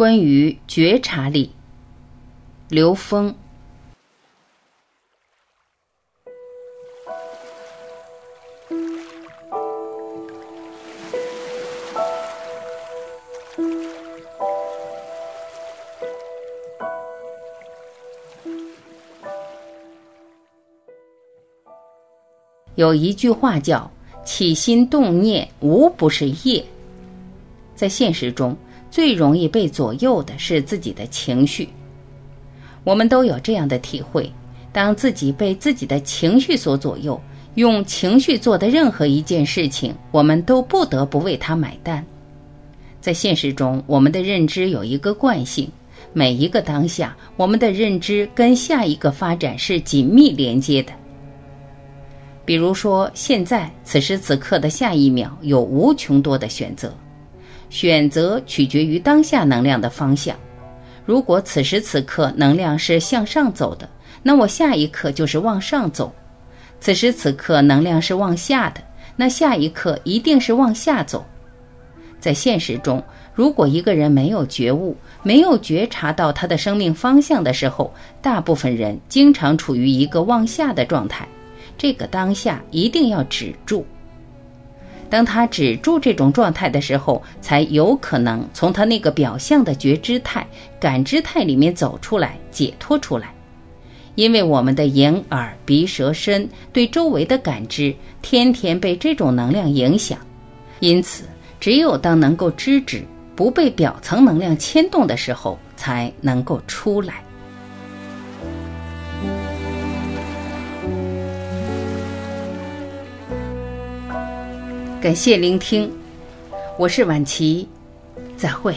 关于觉察力，刘峰。有一句话叫“起心动念无不是业”。在现实中，最容易被左右的是自己的情绪。我们都有这样的体会：当自己被自己的情绪所左右，用情绪做的任何一件事情，我们都不得不为它买单。在现实中，我们的认知有一个惯性：每一个当下，我们的认知跟下一个发展是紧密连接的。比如说，现在此时此刻的下一秒有无穷多的选择，选择取决于当下能量的方向。如果此时此刻能量是向上走的，那我下一刻就是往上走；此时此刻能量是往下的，那下一刻一定是往下走。在现实中，如果一个人没有觉悟，没有觉察到他的生命方向的时候，大部分人经常处于一个往下的状态。这个当下一定要止住。当他止住这种状态的时候，才有可能从他那个表象的觉知态、感知态里面走出来、解脱出来。因为我们的眼、耳、鼻、舌、身对周围的感知，天天被这种能量影响。因此，只有当能够知止，不被表层能量牵动的时候，才能够出来。感谢聆听，我是晚琪，再会。